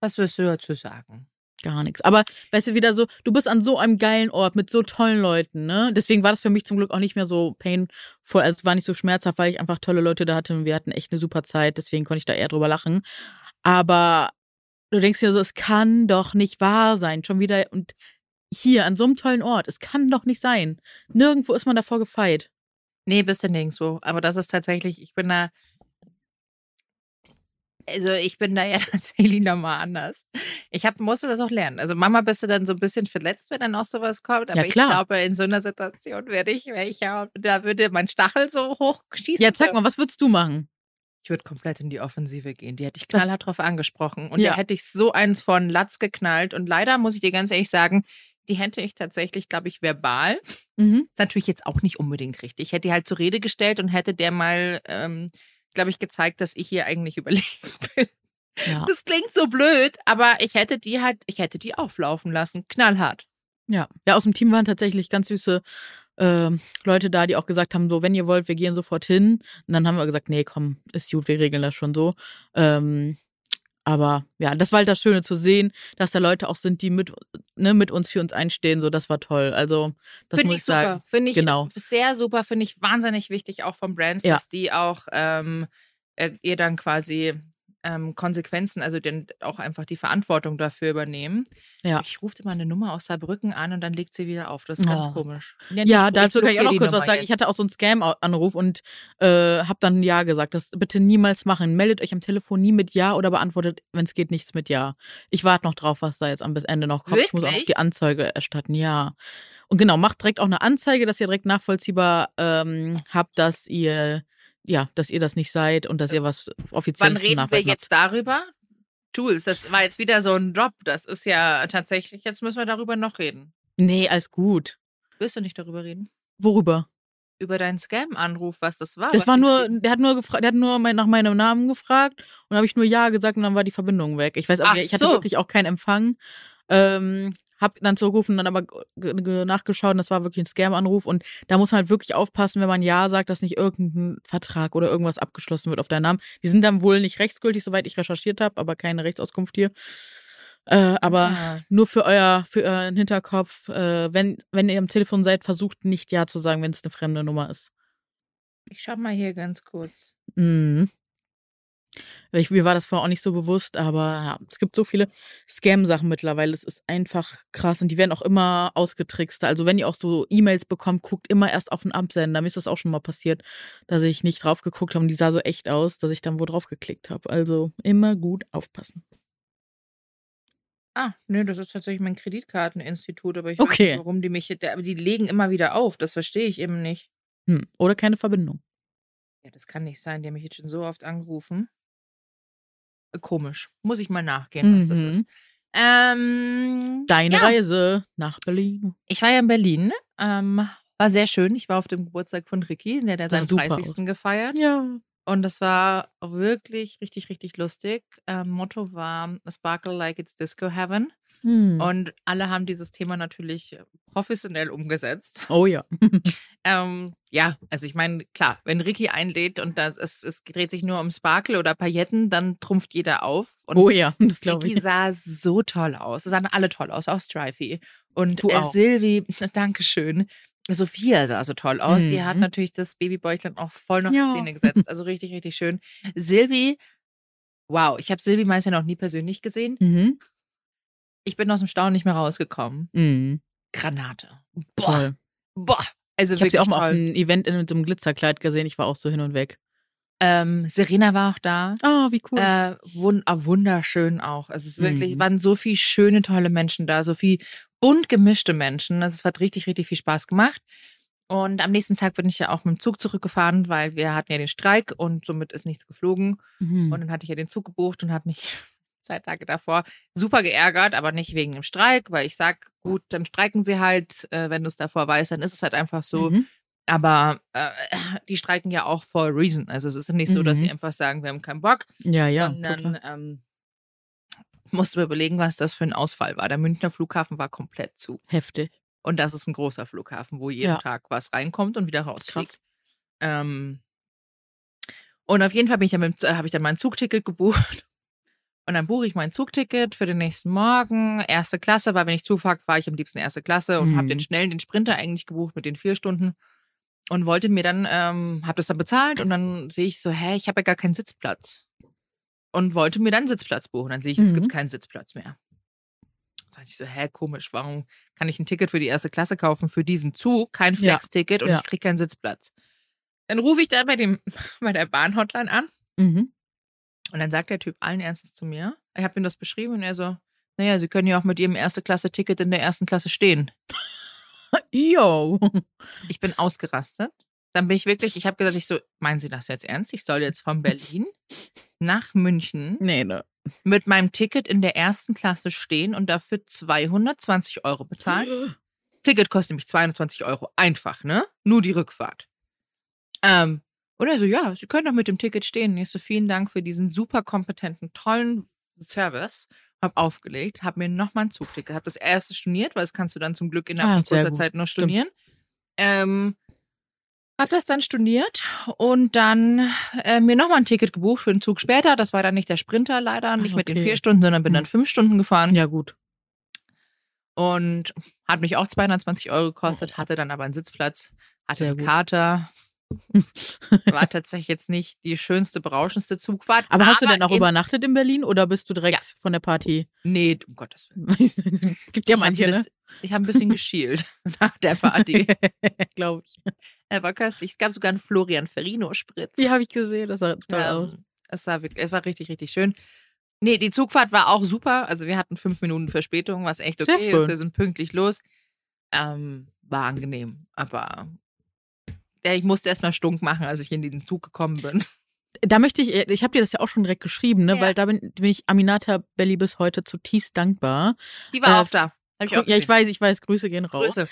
was wirst du dazu sagen? Gar nichts. Aber weißt du, wieder so, du bist an so einem geilen Ort mit so tollen Leuten, ne? Deswegen war das für mich zum Glück auch nicht mehr so painful, also es war nicht so schmerzhaft, weil ich einfach tolle Leute da hatte und wir hatten echt eine super Zeit, deswegen konnte ich da eher drüber lachen. Aber du denkst dir so, es kann doch nicht wahr sein. Schon wieder und hier an so einem tollen Ort, es kann doch nicht sein. Nirgendwo ist man davor gefeit. Nee, bist du nirgendwo. Aber das ist tatsächlich, ich bin da also ich bin da ja tatsächlich nochmal anders. Ich hab, musste das auch lernen. Also Mama bist du dann so ein bisschen verletzt, wenn dann auch sowas kommt. Aber ja, ich glaube, in so einer Situation werde ich, ja, da würde mein Stachel so hochschießen. Ja, zeig mal, was würdest du machen? Ich würde komplett in die Offensive gehen. Die hätte ich knallhart drauf angesprochen. Und ja. da hätte ich so eins von Latz geknallt. Und leider muss ich dir ganz ehrlich sagen, die hätte ich tatsächlich, glaube ich, verbal. Mhm. Ist natürlich jetzt auch nicht unbedingt richtig. Ich hätte die halt zur Rede gestellt und hätte der mal ähm, glaube ich, gezeigt, dass ich hier eigentlich überlegen bin. Ja. Das klingt so blöd, aber ich hätte die halt, ich hätte die auflaufen lassen. Knallhart. Ja. Ja, aus dem Team waren tatsächlich ganz süße äh, Leute da, die auch gesagt haben: so, wenn ihr wollt, wir gehen sofort hin. Und dann haben wir gesagt, nee, komm, ist gut, wir regeln das schon so. Ähm, aber ja, das war halt das Schöne zu sehen, dass da Leute auch sind, die mit, ne, mit uns für uns einstehen. So, das war toll. Also, das Find muss ich sagen. Super. Finde ich genau. sehr super, finde ich wahnsinnig wichtig auch von Brands, ja. dass die auch ähm, äh, ihr dann quasi ähm, Konsequenzen, also den, auch einfach die Verantwortung dafür übernehmen. Ja. Ich rufe mal eine Nummer aus Saarbrücken an und dann legt sie wieder auf. Das ist ganz oh. komisch. Ja, ja dazu kann ich auch noch kurz was sagen. Jetzt. Ich hatte auch so einen Scam-Anruf und äh, habe dann Ja gesagt. Das bitte niemals machen. Meldet euch am Telefon nie mit Ja oder beantwortet, wenn es geht, nichts mit Ja. Ich warte noch drauf, was da jetzt am Ende noch kommt. Wirklich? Ich muss auch die Anzeige erstatten. Ja. Und genau, macht direkt auch eine Anzeige, dass ihr direkt nachvollziehbar ähm, habt, dass ihr ja, dass ihr das nicht seid und dass ihr was offizielles Wann reden wir jetzt habt. darüber? Tools, das war jetzt wieder so ein Drop. Das ist ja tatsächlich, jetzt müssen wir darüber noch reden. Nee, alles gut. Willst du nicht darüber reden? Worüber? Über deinen Scam-Anruf, was das war. Das war nur, der hat nur gefragt, der hat nur nach meinem Namen gefragt und habe ich nur Ja gesagt und dann war die Verbindung weg. Ich weiß auch, ich hatte wirklich auch keinen Empfang. Ähm, hab dann zurückgerufen, dann aber nachgeschaut und das war wirklich ein Scam-Anruf und da muss man halt wirklich aufpassen, wenn man Ja sagt, dass nicht irgendein Vertrag oder irgendwas abgeschlossen wird auf deinen Namen. Die sind dann wohl nicht rechtsgültig, soweit ich recherchiert habe, aber keine Rechtsauskunft hier. Äh, aber ja. nur für euer, für euren Hinterkopf, äh, wenn, wenn ihr am Telefon seid, versucht nicht Ja zu sagen, wenn es eine fremde Nummer ist. Ich schau mal hier ganz kurz. Mhm. Ich, mir war das vorher auch nicht so bewusst, aber ja, es gibt so viele Scam-Sachen mittlerweile. Es ist einfach krass und die werden auch immer ausgetrickst. Also wenn ihr auch so E-Mails bekommt, guckt immer erst auf den Absender. Mir ist das auch schon mal passiert, dass ich nicht drauf geguckt habe und die sah so echt aus, dass ich dann wo drauf geklickt habe. Also immer gut aufpassen. Ah, nö, das ist tatsächlich mein Kreditkarteninstitut, aber ich weiß okay. nicht, warum die mich, aber die legen immer wieder auf. Das verstehe ich eben nicht. Hm. Oder keine Verbindung. Ja, das kann nicht sein. Die haben mich jetzt schon so oft angerufen komisch. Muss ich mal nachgehen, was das ist. Mhm. Ähm, Deine ja. Reise nach Berlin. Ich war ja in Berlin. Ähm, war sehr schön. Ich war auf dem Geburtstag von Ricky. Der hat seinen 30. Aus. gefeiert. Ja. Und das war wirklich richtig, richtig lustig. Ähm, Motto war Sparkle like it's Disco Heaven. Hm. Und alle haben dieses Thema natürlich professionell umgesetzt. Oh ja. ähm, ja, also ich meine, klar, wenn Ricky einlädt und das, es, es dreht sich nur um Sparkle oder Pailletten, dann trumpft jeder auf. Und oh ja, das glaube ich. Ricky sah so toll aus. Es sahen alle toll aus, auch Strifey. Und äh, Silvi, Dankeschön. Sophia sah so toll aus. Mhm. Die hat mhm. natürlich das Babybäuchlein auch voll noch ja. in Szene gesetzt. Also richtig, richtig schön. Silvi, wow, ich habe Silvi meist ja noch nie persönlich gesehen. Mhm. Ich bin aus dem Staunen nicht mehr rausgekommen. Mhm. Granate. Boah. Toll. Boah. Also ich habe sie auch mal auf einem Event in so einem Glitzerkleid gesehen. Ich war auch so hin und weg. Ähm, Serena war auch da. Oh, wie cool. Äh, wund ah, wunderschön auch. Also es ist wirklich, mhm. waren so viele schöne, tolle Menschen da, so viel bunt gemischte Menschen. Also es hat richtig, richtig viel Spaß gemacht. Und am nächsten Tag bin ich ja auch mit dem Zug zurückgefahren, weil wir hatten ja den Streik und somit ist nichts geflogen. Mhm. Und dann hatte ich ja den Zug gebucht und habe mich zwei Tage davor super geärgert, aber nicht wegen dem Streik, weil ich sag, gut, dann streiken sie halt, äh, wenn du es davor weißt, dann ist es halt einfach so. Mhm. Aber äh, die streiken ja auch for a reason. Also es ist nicht so, dass sie mhm. einfach sagen, wir haben keinen Bock. Ja, ja. Sondern ähm, musst du mir überlegen, was das für ein Ausfall war. Der Münchner Flughafen war komplett zu. Heftig. Und das ist ein großer Flughafen, wo jeden ja. Tag was reinkommt und wieder rausfliegt. Ähm, und auf jeden Fall ich äh, habe ich dann mein Zugticket gebucht. Und dann buche ich mein Zugticket für den nächsten Morgen. Erste Klasse, weil wenn ich Zug fahre, ich am liebsten erste Klasse und mhm. habe den schnellen, den Sprinter eigentlich gebucht mit den vier Stunden. Und wollte mir dann, ähm, habe das dann bezahlt und dann sehe ich so, hä, ich habe ja gar keinen Sitzplatz. Und wollte mir dann einen Sitzplatz buchen. Dann sehe ich, mhm. es gibt mhm. keinen Sitzplatz mehr. Sag ich so, hä, komisch, warum kann ich ein Ticket für die erste Klasse kaufen für diesen Zug, kein Flex-Ticket und ja. ich kriege keinen Sitzplatz? Dann rufe ich da bei, dem, bei der Bahnhotline an mhm. Und dann sagt der Typ allen Ernstes zu mir, ich habe ihm das beschrieben und er so, naja, Sie können ja auch mit Ihrem Erste-Klasse-Ticket in der ersten Klasse stehen. Yo. Ich bin ausgerastet. Dann bin ich wirklich, ich habe gesagt, ich so, meinen Sie das jetzt ernst? Ich soll jetzt von Berlin nach München nee, ne. mit meinem Ticket in der ersten Klasse stehen und dafür 220 Euro bezahlen. Ticket kostet nämlich 220 Euro. Einfach, ne? Nur die Rückfahrt. Ähm, und er so, ja, Sie können doch mit dem Ticket stehen. Ich so, vielen Dank für diesen super kompetenten, tollen Service. Hab aufgelegt, hab mir nochmal ein Zugticket, hab das erste storniert, weil das kannst du dann zum Glück innerhalb ah, kurzer Zeit noch stornieren. Ähm, hab das dann storniert und dann äh, mir nochmal ein Ticket gebucht für einen Zug später. Das war dann nicht der Sprinter leider, nicht okay. mit den vier Stunden, sondern bin dann hm. fünf Stunden gefahren. Ja, gut. Und hat mich auch 220 Euro gekostet, hatte dann aber einen Sitzplatz, hatte einen Kater. War tatsächlich jetzt nicht die schönste, berauschendste Zugfahrt. Aber, hast du denn auch übernachtet in Berlin oder bist du direkt ja. von der Party? Nee, um Gottes Willen. Gibt ja manche, ne? Ich habe ein bisschen geschielt nach der Party. Glaube ich. Er war köstlich. Es gab sogar einen Florian Ferrino-Spritz. Die habe ich gesehen. Das sah toll ja, aus. Es, sah wirklich, es war richtig, richtig schön. Nee, die Zugfahrt war auch super. Also wir hatten fünf Minuten Verspätung, was echt okay ist. Wir sind pünktlich los. Ähm, war angenehm. Aber ich musste erstmal stunk machen, als ich in den Zug gekommen bin. Da möchte ich, ich habe dir das ja auch schon direkt geschrieben, ne? Ja. weil da bin, bin, ich Aminata Belli bis heute zutiefst dankbar. Die war äh, auch da. Ich auch ja, ich weiß, ich weiß, Grüße gehen raus. Grüße.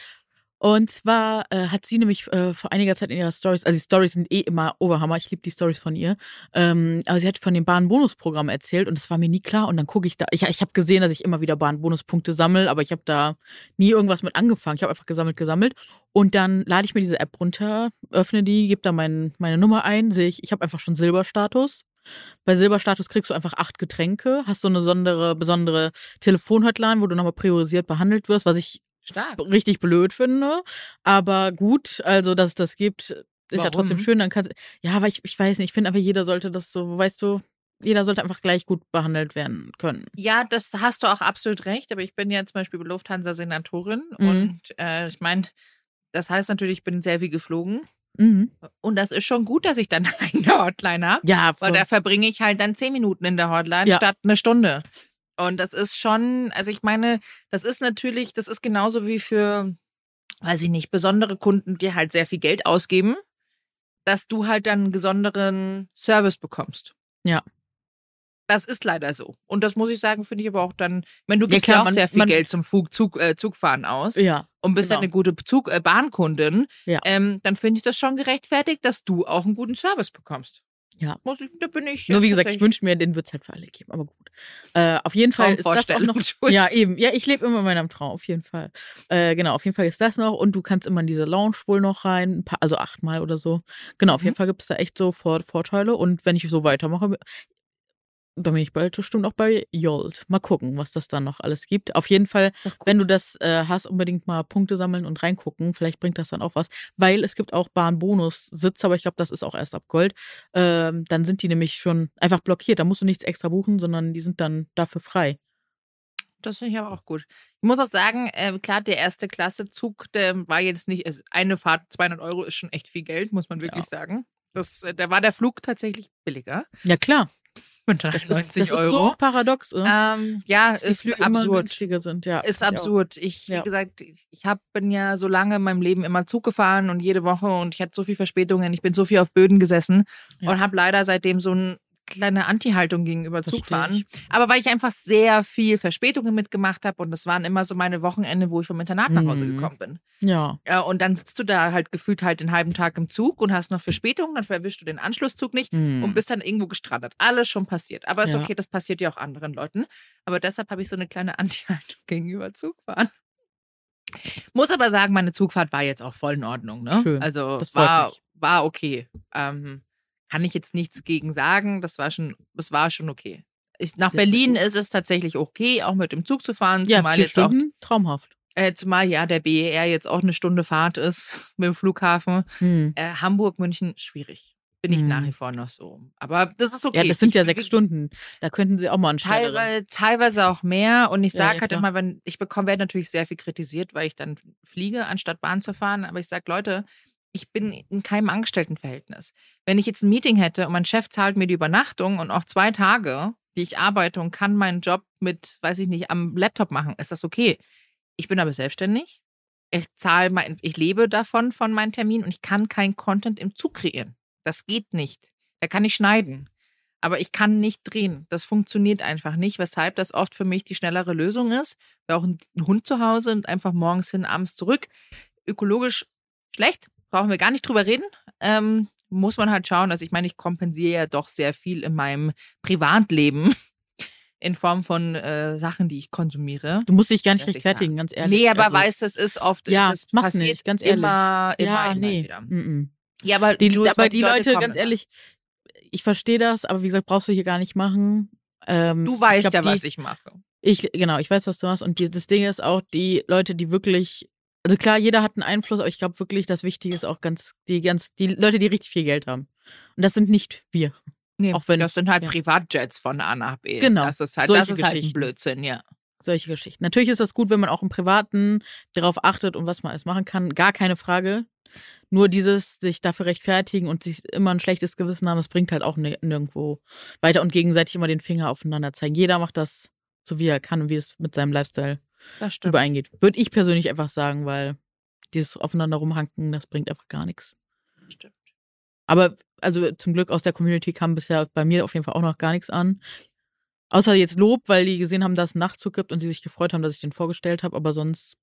Und zwar äh, hat sie nämlich äh, vor einiger Zeit in ihrer Stories, also die Stories sind eh immer Oberhammer, ich liebe die Stories von ihr, ähm, aber sie hat von dem Bahn-Bonus-Programm erzählt und das war mir nie klar und dann gucke ich da, ich, ich habe gesehen, dass ich immer wieder Bahn-Bonuspunkte sammle, aber ich habe da nie irgendwas mit angefangen, ich habe einfach gesammelt, gesammelt und dann lade ich mir diese App runter, öffne die, gebe da mein, meine Nummer ein, sehe ich, ich habe einfach schon Silberstatus, bei Silberstatus kriegst du einfach acht Getränke, hast so eine besondere, besondere Telefonhotline, wo du nochmal priorisiert behandelt wirst, was ich Stark. richtig blöd finde. Aber gut, also dass es das gibt, ist Warum? ja trotzdem schön. Dann kannst ja, aber ich, ich weiß nicht, ich finde aber jeder sollte das so, weißt du, jeder sollte einfach gleich gut behandelt werden können. Ja, das hast du auch absolut recht. Aber ich bin ja zum Beispiel Lufthansa-Senatorin mhm. und äh, ich meine, das heißt natürlich, ich bin sehr viel geflogen. Mhm. Und das ist schon gut, dass ich dann eine Hotline habe. Ja, voll. Weil da verbringe ich halt dann zehn Minuten in der Hotline ja. statt eine Stunde. Und das ist schon, also ich meine, das ist natürlich, das ist genauso wie für, weiß ich nicht, besondere Kunden, die halt sehr viel Geld ausgeben, dass du halt dann einen besonderen Service bekommst. Ja. Das ist leider so. Und das muss ich sagen, finde ich aber auch dann, wenn du gibst ja, klar, ja auch man, sehr viel man, Geld zum Zug, Zug, äh, Zugfahren aus ja, und bist genau. dann eine gute Zug, äh, Bahnkundin, ja. ähm, dann finde ich das schon gerechtfertigt, dass du auch einen guten Service bekommst. Ja. Muss ich, da bin ich. Nur wie gesagt, ich wünsche mir, den wird es halt für alle geben, aber gut. Äh, auf jeden Fall ist das auch noch. Ja, eben. Ja, ich lebe immer in meinem Traum, auf jeden Fall. Äh, genau, auf jeden Fall ist das noch und du kannst immer in diese Lounge wohl noch rein, paar, also achtmal oder so. Genau, auf mhm. jeden Fall gibt es da echt so Vor Vorteile und wenn ich so weitermache, da bin ich bald bestimmt auch bei Jolt. Mal gucken, was das dann noch alles gibt. Auf jeden Fall, wenn du das äh, hast, unbedingt mal Punkte sammeln und reingucken. Vielleicht bringt das dann auch was. Weil es gibt auch Bahnbonus-Sitze, aber ich glaube, das ist auch erst ab Gold. Ähm, dann sind die nämlich schon einfach blockiert. Da musst du nichts extra buchen, sondern die sind dann dafür frei. Das finde ich aber auch gut. Ich muss auch sagen, äh, klar, der erste Klasse-Zug, der war jetzt nicht, also eine Fahrt, 200 Euro ist schon echt viel Geld, muss man wirklich ja. sagen. Das, äh, da war der Flug tatsächlich billiger. Ja, klar. Das ist, das ist so paradox. Ähm, ja, ist Flüge absurd. Sind, ja. Ist absurd. Ich, wie ja. gesagt, ich hab, bin ja so lange in meinem Leben immer Zug gefahren und jede Woche und ich hatte so viele Verspätungen. Ich bin so viel auf Böden gesessen ja. und habe leider seitdem so ein kleine Anti-Haltung gegenüber Versteh Zugfahren. Ich. Aber weil ich einfach sehr viel Verspätungen mitgemacht habe und das waren immer so meine Wochenende, wo ich vom Internat nach Hause mhm. gekommen bin. Ja. ja. Und dann sitzt du da halt gefühlt halt den halben Tag im Zug und hast noch Verspätungen, dann erwischst du den Anschlusszug nicht mhm. und bist dann irgendwo gestrandet. Alles schon passiert. Aber ist ja. okay, das passiert ja auch anderen Leuten. Aber deshalb habe ich so eine kleine Anti-Haltung gegenüber Zugfahren. Muss aber sagen, meine Zugfahrt war jetzt auch voll in Ordnung. Ne? Schön. Also das war, war okay. Ähm, kann ich jetzt nichts gegen sagen. Das war schon, das war schon okay. Ich, nach sehr, Berlin sehr ist es tatsächlich okay, auch mit dem Zug zu fahren. Ja, zumal vier jetzt Stunden, auch, traumhaft. Äh, zumal ja der BER jetzt auch eine Stunde Fahrt ist mit dem Flughafen. Hm. Äh, Hamburg, München, schwierig. Bin ich hm. nach wie vor noch so. Aber das ist okay. Ja, das sind ja sechs Stunden. Da könnten sie auch mal einen teilweise, teilweise auch mehr. Und ich sage ja, ja, halt immer, wenn ich bekomme, werde natürlich sehr viel kritisiert, weil ich dann fliege, anstatt Bahn zu fahren. Aber ich sage, Leute, ich bin in keinem Angestelltenverhältnis. Wenn ich jetzt ein Meeting hätte und mein Chef zahlt mir die Übernachtung und auch zwei Tage, die ich arbeite und kann meinen Job mit, weiß ich nicht, am Laptop machen, ist das okay. Ich bin aber selbstständig. Ich zahle mein, ich lebe davon von meinen Terminen und ich kann keinen Content im Zug kreieren. Das geht nicht. Da kann ich schneiden. Aber ich kann nicht drehen. Das funktioniert einfach nicht, weshalb das oft für mich die schnellere Lösung ist. Wir auch einen Hund zu Hause und einfach morgens hin, abends zurück. Ökologisch schlecht, brauchen wir gar nicht drüber reden. Ähm, muss man halt schauen. Also ich meine, ich kompensiere ja doch sehr viel in meinem Privatleben in Form von äh, Sachen, die ich konsumiere. Du musst dich gar nicht rechtfertigen, ganz ehrlich. Nee, aber also, weißt du, es ist oft, ja, das mach's passiert nicht, ganz ehrlich. immer, immer, ja, immer nee. wieder. Mm -mm. Ja, aber die, du, aber die, die Leute, Leute ganz ehrlich, ich verstehe das, aber wie gesagt, brauchst du hier gar nicht machen. Ähm, du weißt glaub, ja, die, was ich mache. Ich, genau, ich weiß, was du machst. Und die, das Ding ist auch, die Leute, die wirklich also klar, jeder hat einen Einfluss, aber ich glaube wirklich, das Wichtige ist auch ganz, die ganz, die Leute, die richtig viel Geld haben. Und das sind nicht wir. Nee, auch wenn, das sind halt ja. Privatjets von A nach B. Genau. Das ist halt, das ist halt ein Blödsinn, ja. Solche Geschichten. Natürlich ist das gut, wenn man auch im Privaten darauf achtet und was man alles machen kann. Gar keine Frage. Nur dieses sich dafür rechtfertigen und sich immer ein schlechtes Gewissen haben, das bringt halt auch nirgendwo weiter und gegenseitig immer den Finger aufeinander zeigen. Jeder macht das so, wie er kann und wie es mit seinem Lifestyle übereingeht. Würde ich persönlich einfach sagen, weil dieses aufeinander rumhanken, das bringt einfach gar nichts. Stimmt. Aber also zum Glück aus der Community kam bisher bei mir auf jeden Fall auch noch gar nichts an. Außer jetzt Lob, weil die gesehen haben, dass es einen Nachtzug gibt und sie sich gefreut haben, dass ich den vorgestellt habe, aber sonst.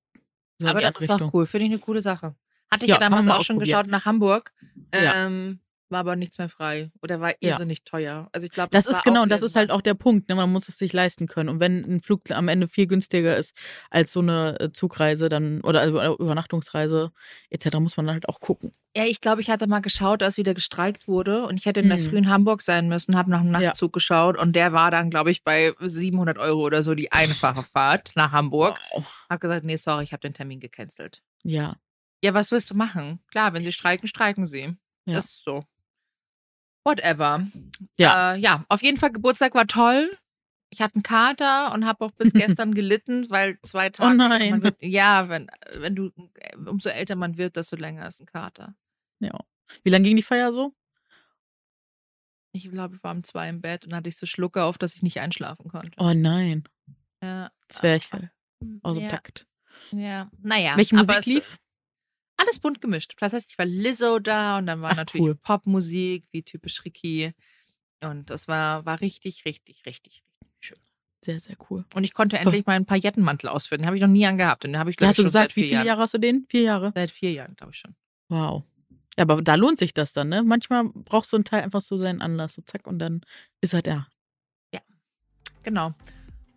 Aber das ist auch cool, finde ich eine coole Sache. Hatte ich ja, ja damals auch, auch schon geschaut nach Hamburg. Ja. Ähm, war aber nichts mehr frei oder war irrsinnig ja. teuer. Also ich glaube, das, das ist genau, und das ist halt auch der Punkt. Ne? Man muss es sich leisten können. Und wenn ein Flug am Ende viel günstiger ist als so eine äh, Zugreise, dann oder also Übernachtungsreise etc., muss man dann halt auch gucken. Ja, ich glaube, ich hatte mal geschaut, als wieder gestreikt wurde und ich hätte in der hm. frühen Hamburg sein müssen, habe nach einem Nachtzug ja. geschaut und der war dann, glaube ich, bei 700 Euro oder so die einfache Fahrt nach Hamburg. Wow. Habe gesagt, nee, sorry, ich habe den Termin gecancelt. Ja. Ja, was willst du machen? Klar, wenn sie streiken, streiken sie. Ja. Das ist so. Whatever. Ja. Äh, ja, auf jeden Fall, Geburtstag war toll. Ich hatte einen Kater und habe auch bis gestern gelitten, weil zwei Tage. Oh nein. Wird, ja, wenn, wenn du, umso älter man wird, desto länger ist ein Kater. Ja. Wie lange ging die Feier so? Ich glaube, ich war um zwei im Bett und hatte ich so Schlucke auf, dass ich nicht einschlafen konnte. Oh nein. Ja. Zwerchfell. Aus dem ja. Takt. Ja, naja. Welche Musik lief? Alles bunt gemischt. Das heißt, ich war Lizzo da und dann war Ach, natürlich cool. Popmusik, wie typisch Ricky. Und das war, war richtig, richtig, richtig, richtig schön. Sehr, sehr cool. Und ich konnte endlich meinen Paillettenmantel ausführen. Den habe ich noch nie angehabt. Den habe ich, glaube Hast du gesagt, wie viele Jahre hast du den? Vier Jahre? Seit vier Jahren, glaube ich schon. Wow. Ja, aber da lohnt sich das dann, ne? Manchmal brauchst du ein Teil einfach so seinen Anlass, so zack, und dann ist er da. Ja, genau.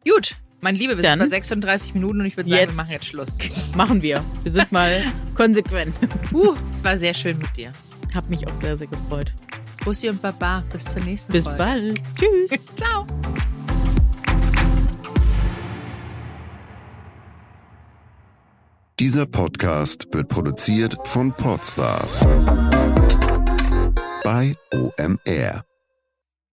Gut, mein Liebe, wir Dann sind bei 36 Minuten und ich würde sagen, wir machen jetzt Schluss. Machen wir. Wir sind mal konsequent. Uh, es war sehr schön mit dir. Hab mich auch sehr, sehr gefreut. Bussi und Baba, bis zur nächsten bis Folge. Bis bald. Tschüss. Ciao. Dieser Podcast wird produziert von Podstars bei OMR.